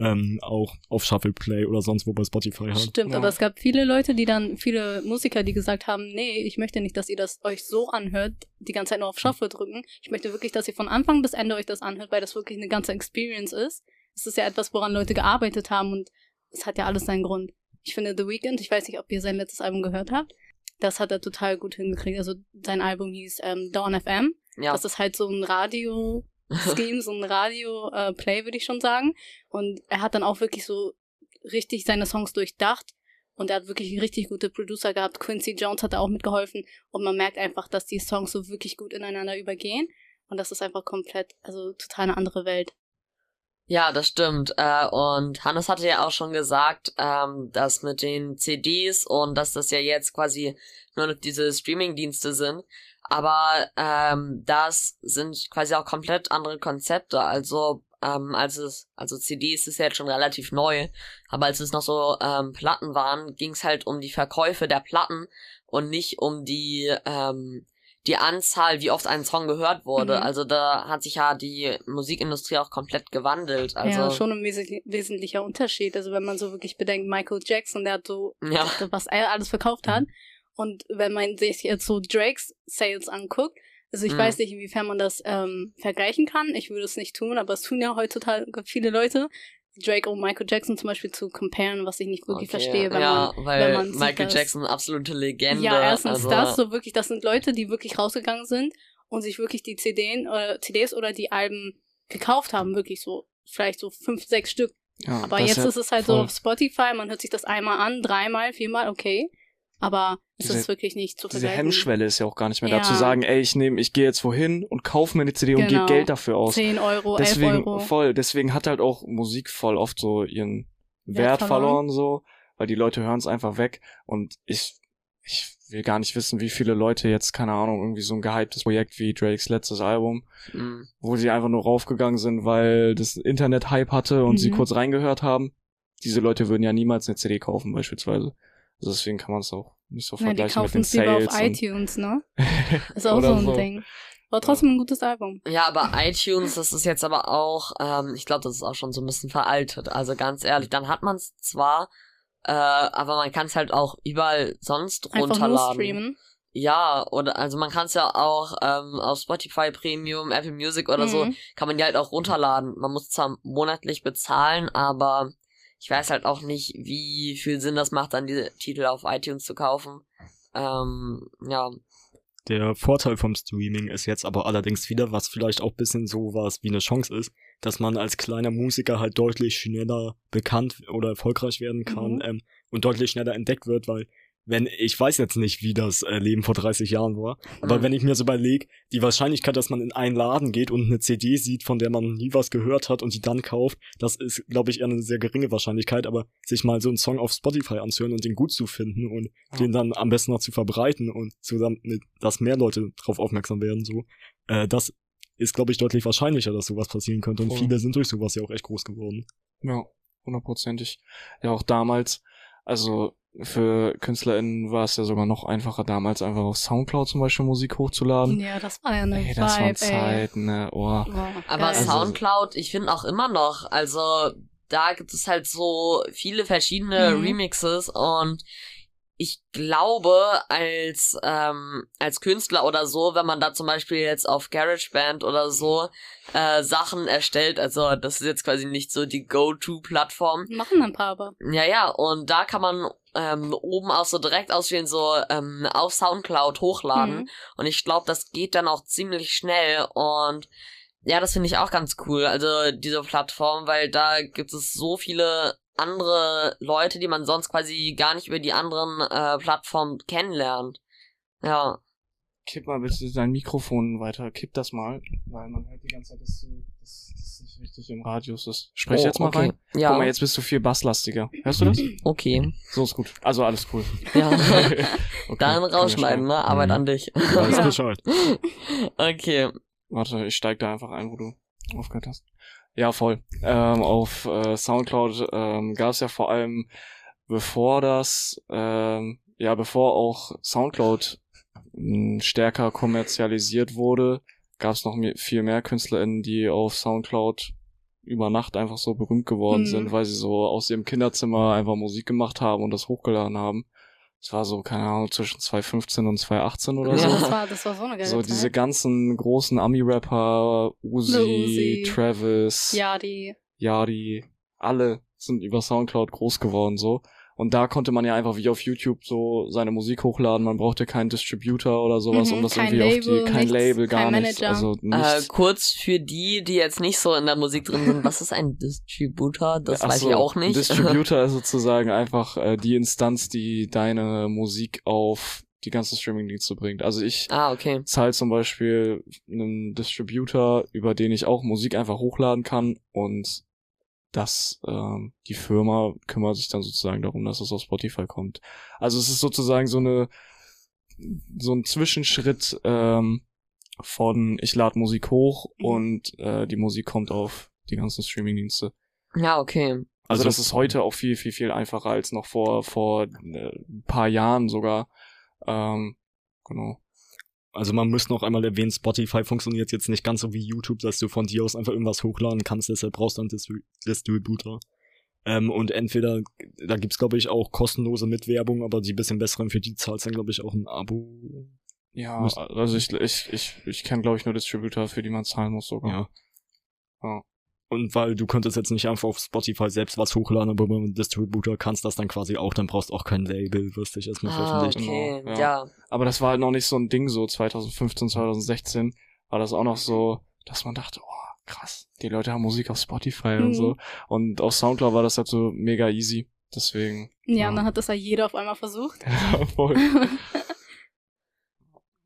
ähm, auch auf Shuffle Play oder sonst wo bei Spotify hat. Stimmt, Ja. aber es gab viele Leute, die dann, viele Musiker, die gesagt haben, nee, ich möchte nicht, dass ihr das euch so anhört, die ganze Zeit nur auf Shuffle drücken. Ich möchte wirklich, dass ihr von Anfang bis Ende euch das anhört, weil das wirklich eine ganze Experience ist. Es ist ja etwas, woran Leute gearbeitet haben und es hat ja alles seinen Grund. Ich finde The Weeknd, ich weiß nicht, ob ihr sein letztes Album gehört habt, das hat er total gut hingekriegt. Also sein Album hieß ähm, Dawn FM. Ja. Das ist halt so ein Radio-Scheme, so ein Radio-Play, würde ich schon sagen. Und er hat dann auch wirklich so richtig seine Songs durchdacht. Und er hat wirklich richtig gute Producer gehabt. Quincy Jones hat da auch mitgeholfen. Und man merkt einfach, dass die Songs so wirklich gut ineinander übergehen. Und das ist einfach komplett, also total eine andere Welt. Ja, das stimmt. Äh, und Hannes hatte ja auch schon gesagt, ähm, dass mit den CDs und dass das ja jetzt quasi nur noch diese Streaming-Dienste sind. Aber ähm, das sind quasi auch komplett andere Konzepte. Also ähm, als es, also CDs ist ja jetzt schon relativ neu, aber als es noch so ähm, Platten waren, ging es halt um die Verkäufe der Platten und nicht um die ähm, die Anzahl, wie oft ein Song gehört wurde. Mhm. Also da hat sich ja die Musikindustrie auch komplett gewandelt. Also ja, schon ein wesentlich, wesentlicher Unterschied. Also wenn man so wirklich bedenkt, Michael Jackson, der hat so, Ja. was er alles verkauft hat. Und wenn man sich jetzt so Drakes Sales anguckt, also ich Mhm. weiß nicht, inwiefern man das ähm, vergleichen kann. Ich würde es nicht tun, aber es tun ja heutzutage viele Leute, Drake und Michael Jackson zum Beispiel zu comparen, was ich nicht wirklich Okay, verstehe, wenn ja, man weil wenn man sieht, Michael dass- Jackson absolute Legende. ja, erstens also, das, so wirklich, das sind Leute, die wirklich rausgegangen sind und sich wirklich die CDs, äh, CDs oder die Alben gekauft haben, wirklich so, vielleicht so fünf, sechs Stück. Ja, Aber jetzt ist es halt so voll- auf Spotify, man hört sich das einmal an, dreimal, viermal, okay. Aber es Diese- ist wirklich nicht zu Diese vergleichen. Hemmschwelle ist ja auch gar nicht mehr Ja. da zu sagen, ey, ich nehme, ich gehe jetzt wohin und kaufe mir eine CD und Genau. gebe Geld dafür aus. 10 Euro, 11 deswegen Euro. voll, deswegen hat halt auch Musik voll oft so ihren Wert, Wert verloren. verloren. so, weil die Leute hören es einfach weg und ich ich will gar nicht wissen, wie viele Leute jetzt keine Ahnung irgendwie so ein gehyptes Projekt wie Drakes letztes Album, mh. wo sie einfach nur raufgegangen sind, weil das Internet Hype hatte und sie Mhm. kurz reingehört haben. Diese Leute würden ja niemals eine CD kaufen beispielsweise. Also deswegen kann man es auch nicht so Ja, die vergleichen mit kaufen den es lieber Sales. auf iTunes, ne? Ist auch so ein so. Ding. Aber trotzdem ein gutes Album. Ja, aber iTunes, das ist jetzt aber auch, ähm, ich glaube, das ist auch schon so ein bisschen veraltet. Also ganz ehrlich, dann hat man es zwar, äh, aber man kann es halt auch überall sonst Einfach nur runterladen. streamen. Ja, oder also man kann es ja auch ähm, auf Spotify Premium, Apple Music oder so, Mhm. kann man die halt auch runterladen. Man muss zwar monatlich bezahlen, aber ich weiß halt auch nicht, wie viel Sinn das macht, dann diese Titel auf iTunes zu kaufen. Ähm, ja, Der Vorteil vom Streaming ist jetzt aber allerdings wieder, was vielleicht auch bisschen so was wie eine Chance ist, dass man als kleiner Musiker halt deutlich schneller bekannt oder erfolgreich werden kann Mhm. ähm, und deutlich schneller entdeckt wird, weil wenn, ich weiß jetzt nicht, wie das äh, Leben vor 30 Jahren war, aber Mhm. wenn ich mir so überlege, die Wahrscheinlichkeit, dass man in einen Laden geht und eine CD sieht, von der man nie was gehört hat und die dann kauft, das ist, glaube ich, eher eine sehr geringe Wahrscheinlichkeit, aber sich mal so einen Song auf Spotify anzuhören und den gut zu finden und Ja. den dann am besten noch zu verbreiten und zusammen mit, dass mehr Leute drauf aufmerksam werden, so, äh, das ist, glaube ich, deutlich wahrscheinlicher, dass sowas passieren könnte und Voll. viele sind durch sowas ja auch echt groß geworden. Ja, hundertprozentig. Ja, auch damals, also für KünstlerInnen war es ja sogar noch einfacher, damals einfach auf Soundcloud zum Beispiel Musik hochzuladen. Ja, das war ja eine Ey, das Vibe, ey. Zeiten, ne? Oh. Boah, Aber. Also- Soundcloud, ich finde auch immer noch, also da gibt es halt so viele verschiedene Mhm. Remixes und ich glaube, als, ähm, als Künstler oder so, wenn man da zum Beispiel jetzt auf GarageBand oder so äh, Sachen erstellt, also das ist jetzt quasi nicht so die Go-To-Plattform. Machen ein paar aber. Ja, ja, und da kann man ähm, oben auch so direkt auswählen, so ähm, auf Soundcloud hochladen. Mhm. Und ich glaube, das geht dann auch ziemlich schnell und ja, das finde ich auch ganz cool, also diese Plattform, weil da gibt es so viele andere Leute, die man sonst quasi gar nicht über die anderen äh, Plattformen kennenlernt. Ja. Kipp mal bitte dein Mikrofon weiter, kipp das mal, weil man hört die ganze Zeit, dass du, dass das nicht richtig im Radius ist. Sprech Oh, jetzt mal okay. rein. Ja, Guck mal, jetzt bist du viel basslastiger. Hörst du das? okay. So ist gut. Also alles cool. Ja. Okay, Dann rausschneiden, ne? Arbeit Mhm. an dich. Ja. Bescheid. okay. Warte, ich steig da einfach ein, wo du aufgehört hast. Ja, voll. Ähm, auf äh, Soundcloud ähm, gab es ja vor allem, bevor das, ähm, ja, bevor auch Soundcloud stärker kommerzialisiert wurde, gab es noch mehr, viel mehr KünstlerInnen, die auf Soundcloud über Nacht einfach so berühmt geworden Mhm. sind, weil sie so aus ihrem Kinderzimmer einfach Musik gemacht haben und das hochgeladen haben. Es war so, keine Ahnung, zwischen 2015 und 2018 oder Ja, so. das war, das war so eine geile So Zeit. diese ganzen großen Ami-Rapper, Uzi, Uzi. Travis, ja, die. Yadi, alle sind über Soundcloud groß geworden so. Und da konnte man ja einfach wie auf YouTube so seine Musik hochladen. Man brauchte keinen Distributor oder sowas, Mhm, um das irgendwie auf Label, die, kein nichts, Label, gar kein nichts. Also Äh, nichts. kurz für die, die jetzt nicht so in der Musik drin sind, was ist ein Distributor? Das Ach weiß so, ich auch Ein nicht. Distributor ist sozusagen einfach äh, die Instanz, die deine Musik auf die ganzen Streaming-Dienste bringt. Also ich ah, okay. zahle zum Beispiel einen Distributor, über den ich auch Musik einfach hochladen kann und das, ähm, die Firma kümmert sich dann sozusagen darum, dass es auf Spotify kommt. Also es ist sozusagen so eine, so ein Zwischenschritt ähm, von ich lade Musik hoch Mhm. und äh, die Musik kommt auf die ganzen Streamingdienste. Ja, okay. Also, Also- das ist heute auch viel, viel, viel einfacher als noch vor, vor äh, ein paar Jahren sogar. Ähm, genau. Also man muss noch einmal erwähnen, Spotify funktioniert jetzt nicht ganz so wie YouTube, dass du von dir aus einfach irgendwas hochladen kannst, deshalb brauchst du einen Distri Distributor. Ähm, und entweder, da gibt's glaube ich auch kostenlose Mitwerbung, aber die bisschen besseren für die zahlst dann glaube ich auch ein Abo. Ja, Muss- also ich, ich, ich, ich kenne, glaube ich, nur Distributor, für die man zahlen muss sogar. Ja. Ja. Und weil du könntest jetzt nicht einfach auf Spotify selbst was hochladen, aber beim Distributor kannst das dann quasi auch, dann brauchst du auch kein Label, wirst dich erstmal Ah, veröffentlicht. okay. Genau, Ja. Aber das war halt noch nicht so ein Ding, so 2015, 2016 war das auch noch so, dass man dachte, oh, krass, die Leute haben Musik auf Spotify und Mhm. so. Und auf Soundcloud war das halt so mega easy. Deswegen. Ja, Ja. und dann hat das ja jeder auf einmal versucht. Ja, voll.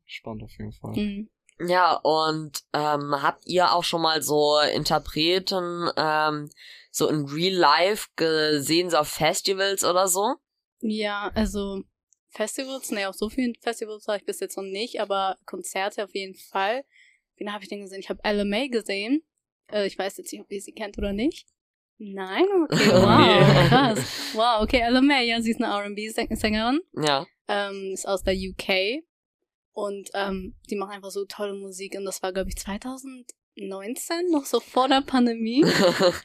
Spannend auf jeden Fall. Mhm. Ja, und ähm, habt ihr auch schon mal so Interpreten ähm, so in Real Life gesehen, so auf Festivals oder so? Ja, also Festivals, ne, auf so vielen Festivals war ich bis jetzt noch nicht, aber Konzerte auf jeden Fall. Wen habe ich denn gesehen? Ich habe LMA gesehen. Äh, ich weiß jetzt nicht, ob ihr sie kennt oder nicht. Nein? Okay, wow, krass. Wow, okay, LMA, ja, sie ist eine R&B-Sängerin. Ja. ähm, ist aus der UK und ähm, die machen einfach so tolle Musik. Und das war glaube ich 2019 noch so vor der Pandemie.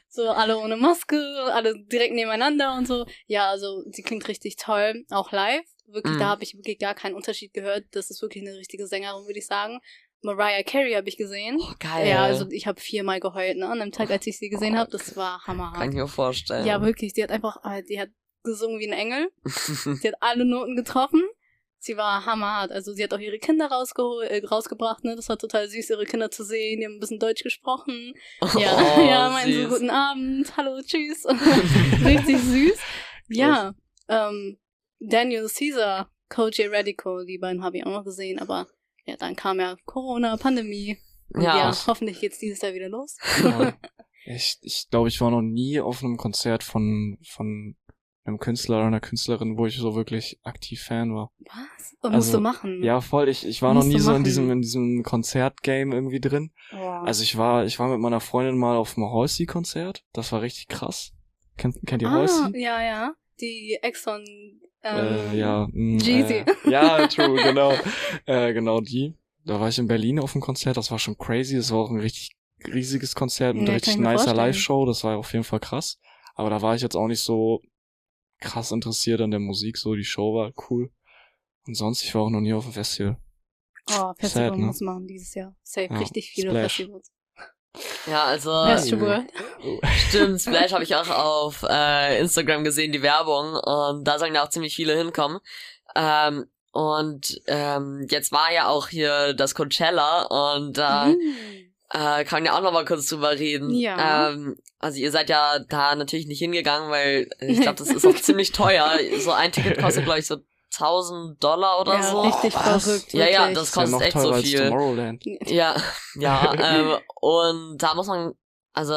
So alle ohne Maske alle direkt nebeneinander und so. Ja also sie klingt richtig toll auch live. Wirklich Mhm. da habe ich wirklich gar keinen Unterschied gehört. Das ist wirklich eine richtige Sängerin würde ich sagen. Mariah Carey habe ich gesehen. Oh, geil. ja also ich habe viermal geheult ne an dem Tag als ich sie gesehen habe das war hammerhart. Kann ich mir vorstellen. ja wirklich die hat einfach äh, die hat gesungen wie ein Engel. Sie hat alle Noten getroffen. Sie war hammerhart. Also sie hat auch ihre Kinder rausgeholt, äh, rausgebracht, ne? Das war total süß, ihre Kinder zu sehen. Die haben ein bisschen Deutsch gesprochen. Ja, Oh, ja, meinten so guten Abend, hallo, tschüss. Richtig süß. Ja, ähm, Daniel Caesar, Coach Radical, die beiden habe ich auch noch gesehen, aber ja, dann kam ja Corona, Pandemie. Und Ja. ja, hoffentlich geht's dieses Jahr wieder los. Ja. Ich, ich glaube, ich war noch nie auf einem Konzert von, von einem Künstler oder einer Künstlerin, wo ich so wirklich aktiv Fan war. Was? Und Also, musst du machen. Ja, voll. Ich, ich war noch Musst nie du so in diesem, in diesem Konzertgame irgendwie drin. Boah. Also ich war, ich war mit meiner Freundin mal auf dem Halsey-Konzert. Das war richtig krass. Kennt, kennt ihr ah, Halsey? ja, ja. Die Exxon. Ähm, äh, ja. mh, Jeezy. Äh, ja, true, genau. äh, genau die. Da war ich in Berlin auf dem Konzert. Das war schon crazy. Das war auch ein richtig riesiges Konzert mit Ja, richtig nicer. Live-Show. Das war auf jeden Fall krass. Aber da war ich jetzt auch nicht so krass interessiert an der Musik. So, die Show war cool. Und sonst, ich war auch noch nie auf dem Festival. Oh, Festival Sad, ne? muss machen dieses Jahr. Safe, Ja, richtig viele Splash. Festivals. Ja, also Festival. stimmt, Splash habe ich auch auf äh, Instagram gesehen, die Werbung. Und da sollen ja auch ziemlich viele hinkommen. Ähm, und ähm, jetzt war ja auch hier das Coachella und da Mhm. Äh, kann man ja auch noch mal kurz drüber reden. Ja. Ähm, also ihr seid ja da natürlich nicht hingegangen, weil äh, ich glaube, das ist auch ziemlich teuer. So ein Ticket kostet, glaube ich, so 1000 Dollar oder ja, so. richtig Was? verrückt. Ja, ja, das ja kostet noch echt so viel. Tomorrowland. Ja, ja, ähm, und da muss man, also,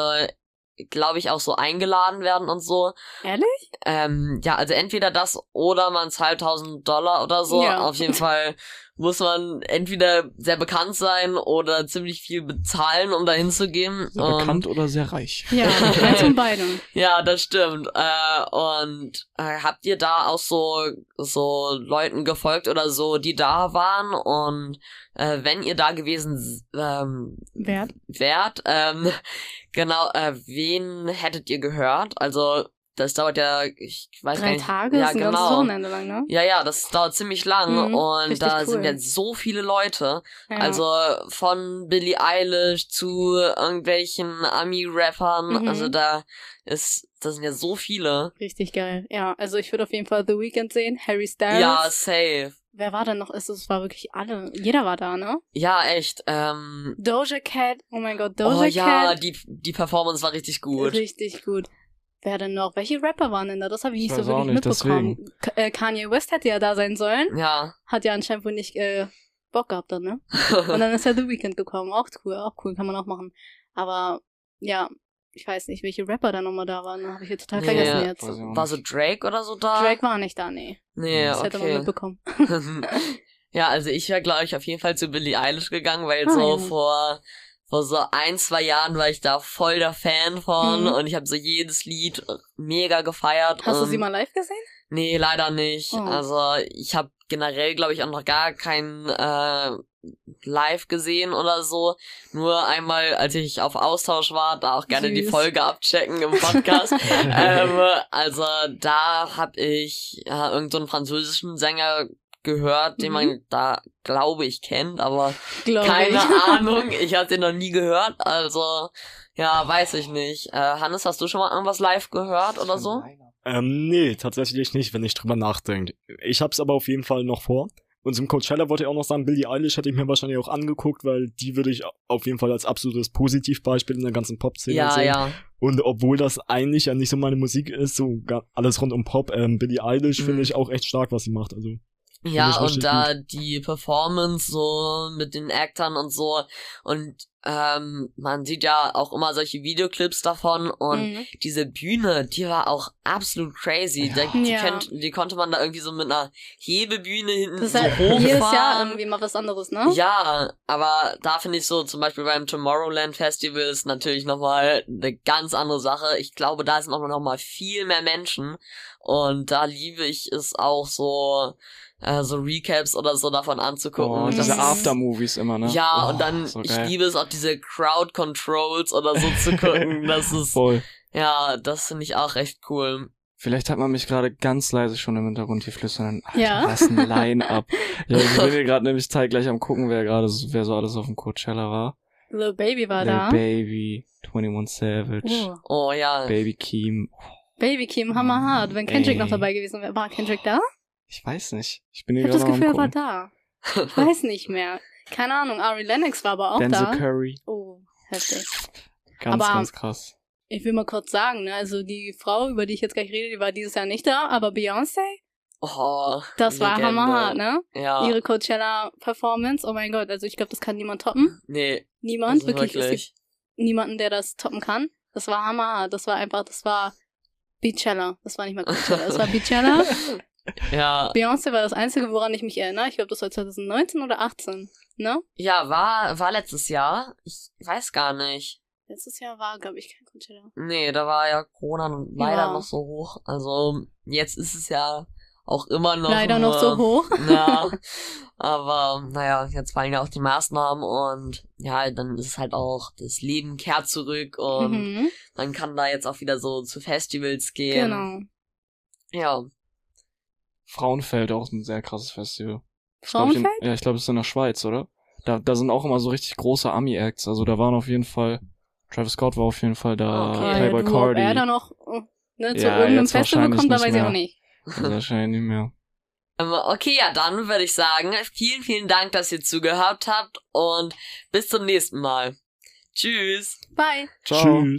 glaube ich, auch so eingeladen werden und so. Ehrlich? Ähm, ja, also entweder das oder man zahlt 1000 Dollar oder so. Ja. Auf jeden Fall muss man entweder sehr bekannt sein oder ziemlich viel bezahlen, um da hinzugehen. Sehr Und- bekannt oder sehr reich. Ja, eins von beidem. Ja, das stimmt. Äh, und äh, habt ihr da auch so so Leuten gefolgt oder so, die da waren? Und äh, wenn ihr da gewesen ähm, Wert? wärt, ähm, genau, äh, wen hättet ihr gehört? Also das dauert ja, ich weiß gar Drei nicht. Tage? ja, ist ein genau. Wochenende lang, ne? Ja, ja, das dauert ziemlich lang Mhm, und da cool. sind ja so viele Leute. Ja. Also von Billie Eilish zu irgendwelchen Ami-Rappern. Mhm. Also da ist, das sind ja so viele. Richtig geil. Ja, also ich würde auf jeden Fall The Weeknd sehen. Harry Styles. Ja, safe. Wer war denn noch? Es war wirklich alle. Jeder war da, ne? Ja, echt. Ähm, Doja Cat. Oh mein Gott, Doja oh ja, Cat. die, die Performance war richtig gut. Richtig gut. Wer denn noch? Welche Rapper waren denn da? Das habe ich Ich nicht so wirklich nicht, mitbekommen. K äh, Kanye West hätte ja da sein sollen. Ja. Hat ja anscheinend wohl nicht äh, Bock gehabt dann, ne? Und dann ist ja The Weeknd gekommen. Auch cool, auch cool, kann man auch machen. Aber ja, ich weiß nicht, welche Rapper da nochmal da waren. Habe ich jetzt total Nee, vergessen jetzt. war so Drake oder so da? Drake war nicht da, nee. Nee, Das hätte man okay. mitbekommen. ja, also ich wäre, glaube ich, auf jeden Fall zu Billie Eilish gegangen, weil Ah, so ja. vor, vor so ein, zwei Jahren war ich da voll der Fan von Mhm. und ich habe so jedes Lied mega gefeiert. Hast du sie mal live gesehen? Nee, leider nicht. Oh. Also ich habe generell, glaube ich, auch noch gar kein äh, Live gesehen oder so. Nur einmal, als ich auf Austausch war, da auch gerne die Süß. Folge abchecken im Podcast. ähm, also da habe ich äh, irgendeinen so französischen Sänger gehört, den Mhm. man da, glaube ich, kennt, aber Glaube keine ich. Ahnung. Ich habe den noch nie gehört, also ja, weiß ich nicht. Äh, Hannes, hast du schon mal irgendwas live gehört oder so? Ähm, nee, tatsächlich nicht, wenn ich drüber nachdenke. Ich hab's aber auf jeden Fall noch vor. Und zum Coachella wollte ich auch noch sagen, Billie Eilish hätte ich mir wahrscheinlich auch angeguckt, weil die würde ich auf jeden Fall als absolutes Positivbeispiel in der ganzen Pop-Szene Ja, sehen. ja. Und obwohl das eigentlich ja nicht so meine Musik ist, so gar, alles rund um Pop, ähm, Billie Eilish Mhm. finde ich auch echt stark, was sie macht. Also Ja, und da die Performance so mit den Actern und so. Und ähm, man sieht ja auch immer solche Videoclips davon und Mhm. diese Bühne, die war auch absolut crazy. Ja. Da, die, Ja. kennt, die konnte man da irgendwie so mit einer Hebebühne hinten Das ist so halt hochfahren. jedes Jahr irgendwie mal was anderes, ne? Ja, aber da finde ich so, zum Beispiel beim Tomorrowland Festival ist natürlich nochmal eine ganz andere Sache. Ich glaube, da sind auch noch mal viel mehr Menschen. Und da liebe ich es auch so, äh, so Recaps oder so davon anzugucken. Oh, diese Aftermovies immer, ne? Ja, oh, und dann, so ich liebe es auch, diese Crowd Controls oder so zu gucken. Das ist, Voll. ja, das finde ich auch recht cool. Vielleicht hat man mich gerade ganz leise schon im Hintergrund hier flüstern. Alter, Ja. was ein Line-Up. ja, ich bin hier gerade nämlich zeitgleich am gucken, wer gerade, so- wer so alles auf dem Coachella war. Lil Baby war Lil da. Baby, 21 Savage, Oh. Oh ja. Baby Keem. Baby Kim, hammerhart. Wenn Kendrick Ey. noch dabei gewesen wäre. War Kendrick da? Ich weiß nicht. Ich bin Ich hier hab das Gefühl, er war da. Ich weiß nicht mehr. Keine Ahnung, Ari Lennox war aber auch Denzel da. Curry. Oh, heftig. Ganz, Aber- ganz krass. Ich will mal kurz sagen, ne, also die Frau, über die ich jetzt gleich rede, die war dieses Jahr nicht da, aber Beyoncé, Oh, das war Legende. hammerhart, ne? Ja. Ihre Coachella-Performance, oh mein Gott, also ich glaube, das kann niemand toppen. nee, Niemand, also wirklich, wirklich. niemanden, der das toppen kann. Das war hammerhart, das war einfach, das war Beachella, das war nicht mal Coachella, das war Beachella. Ja, Beyoncé war das Einzige, woran ich mich erinnere. Ich glaube, das war 2019 oder 18, ne? ja, war, war letztes Jahr. Ich weiß gar nicht. Letztes Jahr war, glaube ich, kein Coachella. Nee, da war ja Corona leider Ja. noch so hoch. Also, jetzt ist es ja auch immer noch. Leider noch so nur- hoch. Ja, aber naja, jetzt fallen ja auch die Maßnahmen und ja, dann ist es halt auch, das Leben kehrt zurück und Mhm, man kann da jetzt auch wieder so zu Festivals gehen. genau. Ja, Frauenfeld auch ein sehr krasses Festival. Ist, glaub ich, in, Frauenfeld? ja, ich glaube, es ist in der Schweiz, oder? Da, da sind auch immer so richtig große Ami-Acts. Also da waren auf jeden Fall, Travis Scott war auf jeden Fall da, Okay. Playboy du, ob Cardi. er da noch äh, ne, zu Ja, irgendeinem jetzt Festival wahrscheinlich kommt, da nicht weiß ich auch mehr. nicht. Wahrscheinlich nicht mehr. Ähm, Okay, ja, dann würde ich sagen, vielen, vielen Dank, dass ihr zugehört habt und bis zum nächsten Mal. Tschüss. Bye. Ciao. tschüss.